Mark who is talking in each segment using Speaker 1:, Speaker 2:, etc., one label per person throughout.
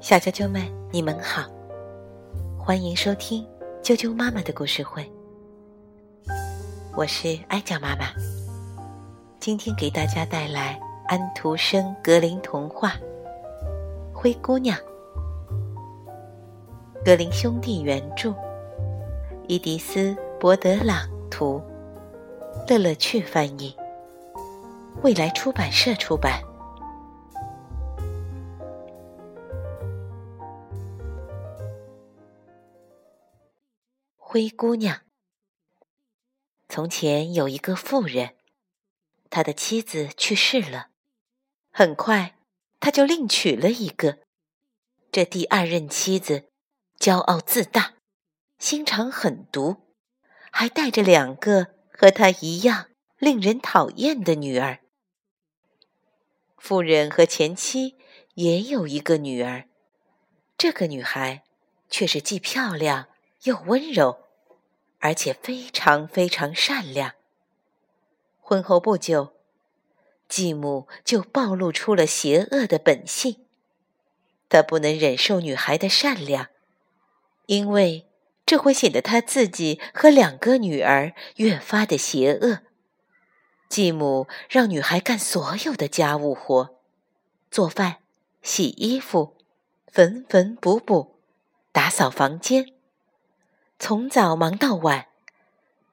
Speaker 1: 小啾啾们，你们好，欢迎收听啾啾妈妈的故事会。我是哀酱妈妈，今天给大家带来安徒生·格林童话《灰姑娘》。格林兄弟原著，伊迪丝·博德朗图，乐乐趣翻译，未来出版社出版。灰姑娘。从前有一个妇人，他的妻子去世了，很快他就另娶了一个。这第二任妻子骄傲自大，心肠狠毒，还带着两个和他一样令人讨厌的女儿。富人和前妻也有一个女儿，这个女孩却是既漂亮又温柔。而且非常非常善良。婚后不久，继母就暴露出了邪恶的本性。她不能忍受女孩的善良，因为这会显得她自己和两个女儿越发的邪恶。继母让女孩干所有的家务活，做饭、洗衣服、缝缝补补、打扫房间。从早忙到晚，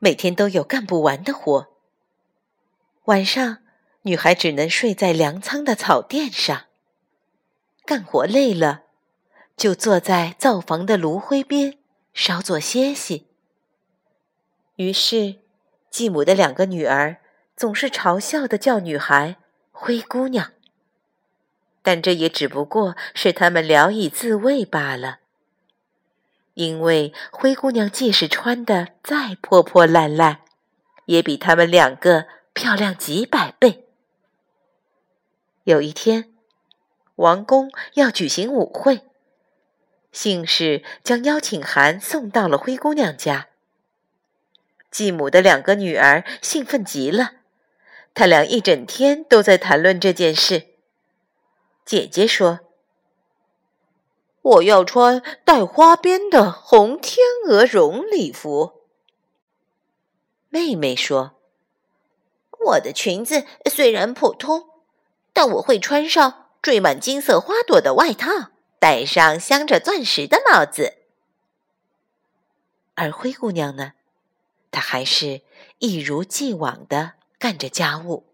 Speaker 1: 每天都有干不完的活。晚上，女孩只能睡在粮仓的草垫上。干活累了，就坐在灶房的炉灰边稍作歇息。于是，继母的两个女儿总是嘲笑的叫女孩“灰姑娘”，但这也只不过是他们聊以自慰罢了。因为灰姑娘即使穿的再破破烂烂，也比他们两个漂亮几百倍。有一天，王宫要举行舞会，信使将邀请函送到了灰姑娘家。继母的两个女儿兴奋极了，她俩一整天都在谈论这件事。姐姐说。我要穿带花边的红天鹅绒礼服。妹妹说：“
Speaker 2: 我的裙子虽然普通，但我会穿上缀满金色花朵的外套，戴上镶着钻石的帽子。”
Speaker 1: 而灰姑娘呢，她还是一如既往的干着家务。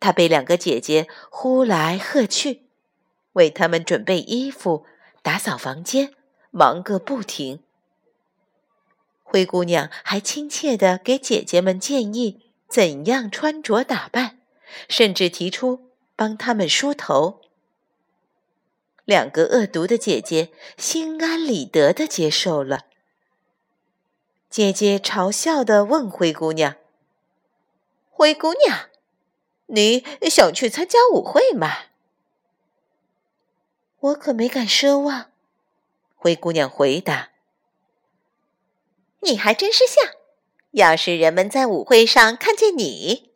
Speaker 1: 她被两个姐姐呼来喝去。为他们准备衣服，打扫房间，忙个不停。灰姑娘还亲切地给姐姐们建议怎样穿着打扮，甚至提出帮他们梳头。两个恶毒的姐姐心安理得地接受了。姐姐嘲笑地问灰姑娘：“
Speaker 2: 灰姑娘，你想去参加舞会吗？”
Speaker 1: 我可没敢奢望，灰姑娘回答。
Speaker 2: 你还真是像，要是人们在舞会上看见你，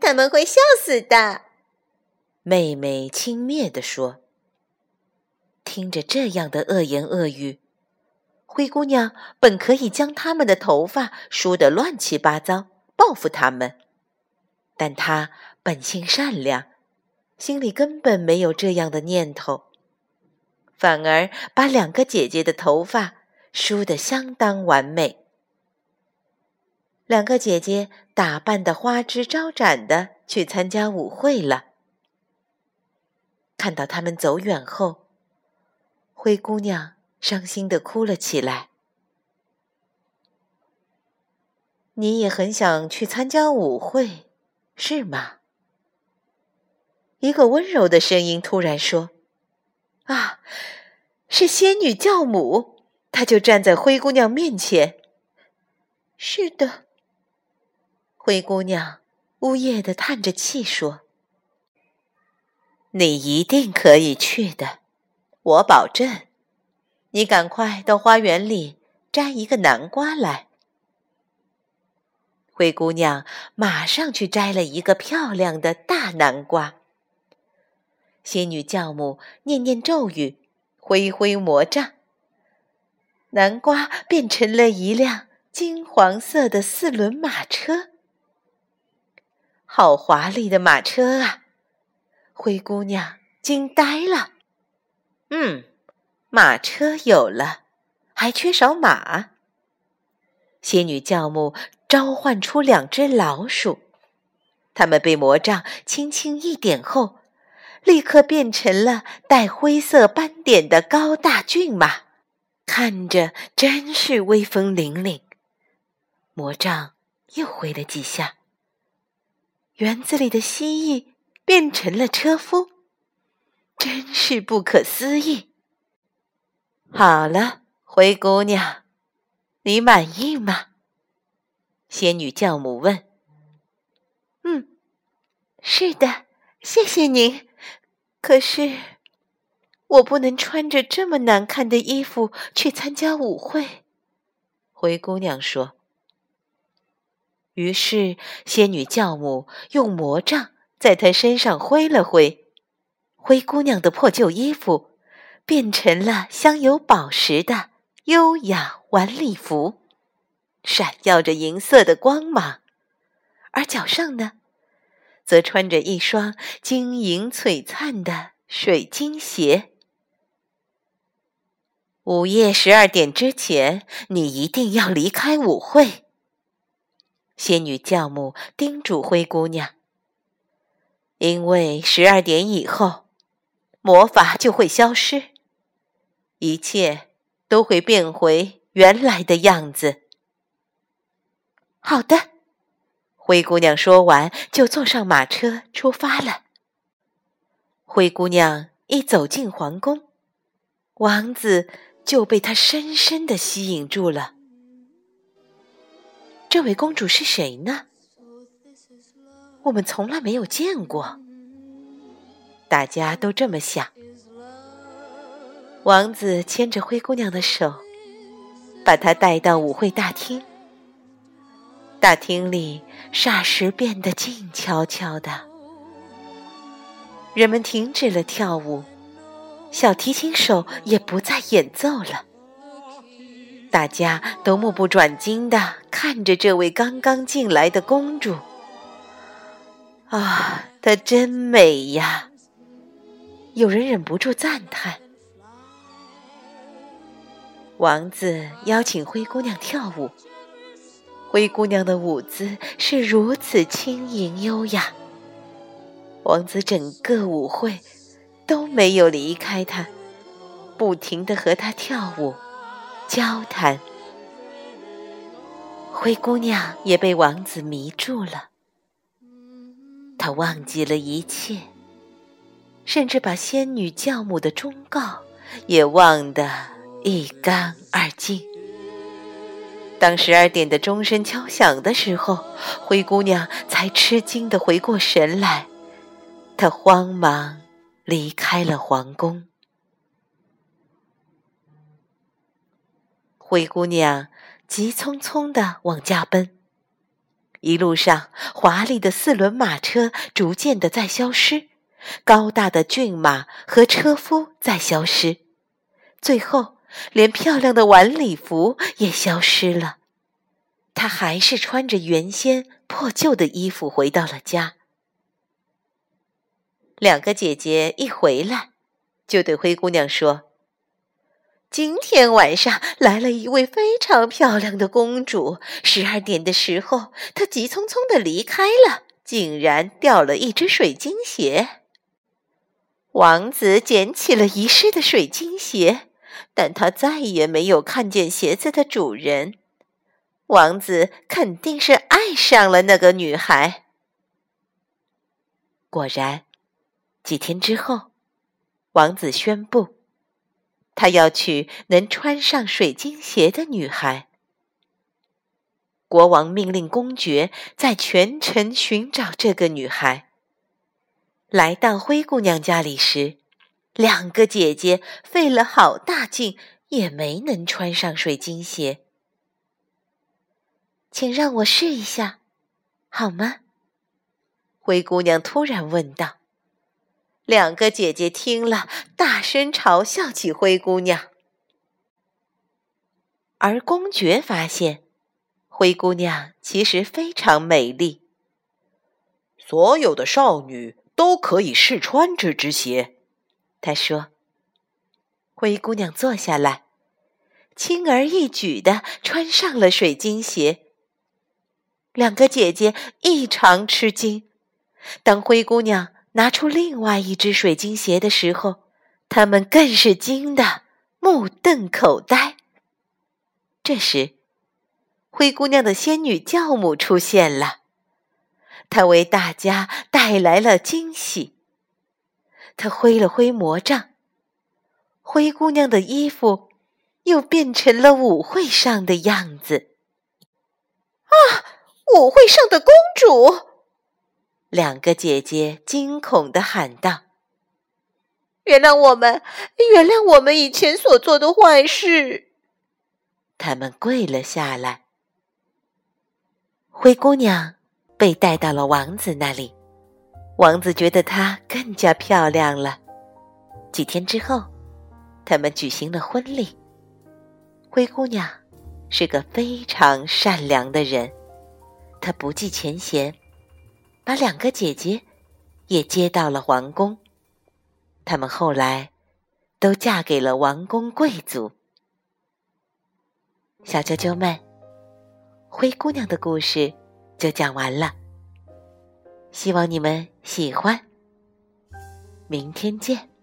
Speaker 2: 他们会笑死的。
Speaker 1: 妹妹轻蔑地说。听着这样的恶言恶语，灰姑娘本可以将他们的头发梳得乱七八糟，报复他们，但她本性善良，心里根本没有这样的念头。反而把两个姐姐的头发梳得相当完美。两个姐姐打扮的花枝招展的去参加舞会了。看到他们走远后，灰姑娘伤心的哭了起来。你也很想去参加舞会，是吗？一个温柔的声音突然说。啊，是仙女教母，她就站在灰姑娘面前。
Speaker 2: 是的，
Speaker 1: 灰姑娘呜咽的叹着气说：“你一定可以去的，我保证。你赶快到花园里摘一个南瓜来。”灰姑娘马上去摘了一个漂亮的大南瓜。仙女教母念念咒语，挥挥魔杖，南瓜变成了一辆金黄色的四轮马车。好华丽的马车啊！灰姑娘惊呆了。嗯，马车有了，还缺少马。仙女教母召唤出两只老鼠，它们被魔杖轻轻一点后，立刻变成了带灰色斑点的高大骏马，看着真是威风凛凛。魔杖又挥了几下，园子里的蜥蜴变成了车夫。真是不可思议！好了，灰姑娘，你满意吗？仙女教母问。
Speaker 2: 嗯，是的，谢谢您。可是，我不能穿着这么难看的衣服去参加舞会。
Speaker 1: 灰姑娘说。于是，仙女教母用魔杖在她身上挥了挥。灰姑娘的破旧衣服变成了镶有宝石的优雅晚礼服，闪耀着银色的光芒，而脚上呢，则穿着一双晶莹璀璨的水晶鞋。午夜十二点之前，你一定要离开舞会。仙女教母叮嘱灰姑娘，因为十二点以后。魔法就会消失，一切都会变回原来的样子。
Speaker 2: 好的，
Speaker 1: 灰姑娘说完，就坐上马车出发了。灰姑娘一走进皇宫，王子就被她深深的吸引住了。这位公主是谁呢？我们从来没有见过。大家都这么想。王子牵着灰姑娘的手，把她带到舞会大厅。大厅里霎时变得静悄悄的，人们停止了跳舞，小提琴手也不再演奏了。大家都目不转睛的看着这位刚刚进来的公主。啊，她真美呀！有人忍不住赞叹：“王子邀请灰姑娘跳舞，灰姑娘的舞姿是如此轻盈优雅。王子整个舞会都没有离开她，不停的和她跳舞、交谈。灰姑娘也被王子迷住了，她忘记了一切。”甚至把仙女教母的忠告也忘得一干二净。当十二点的钟声敲响的时候，灰姑娘才吃惊的回过神来，她慌忙离开了皇宫。灰姑娘急匆匆的往家奔，一路上华丽的四轮马车逐渐的在消失。高大的骏马和车夫在消失，最后连漂亮的晚礼服也消失了。她还是穿着原先破旧的衣服回到了家。两个姐姐一回来，就对灰姑娘说：“今天晚上来了一位非常漂亮的公主。十二点的时候，她急匆匆的离开了，竟然掉了一只水晶鞋。”王子捡起了遗失的水晶鞋，但他再也没有看见鞋子的主人。王子肯定是爱上了那个女孩。果然，几天之后，王子宣布，他要娶能穿上水晶鞋的女孩。国王命令公爵在全城寻找这个女孩。来到灰姑娘家里时，两个姐姐费了好大劲，也没能穿上水晶鞋。请让我试一下，好吗？灰姑娘突然问道。两个姐姐听了，大声嘲笑起灰姑娘。而公爵发现，灰姑娘其实非常美丽。
Speaker 3: 所有的少女都可以试穿这只鞋，
Speaker 1: 他说。灰姑娘坐下来，轻而易举的穿上了水晶鞋。两个姐姐异常吃惊。当灰姑娘拿出另外一只水晶鞋的时候，她们更是惊得目瞪口呆。这时，灰姑娘的仙女教母出现了，她为大家带来了惊喜。她挥了挥魔杖。灰姑娘的衣服又变成了舞会上的样子。
Speaker 2: 啊！舞会上的公主！
Speaker 1: 两个姐姐惊恐的喊道：“
Speaker 2: 原谅我们，原谅我们以前所做的坏事。”
Speaker 1: 他们跪了下来。灰姑娘被带到了王子那里，王子觉得她更加漂亮了。几天之后。他们举行了婚礼。灰姑娘是个非常善良的人，她不计前嫌，把两个姐姐也接到了皇宫。她们后来都嫁给了王公贵族。小啾啾们，灰姑娘的故事就讲完了，希望你们喜欢。明天见。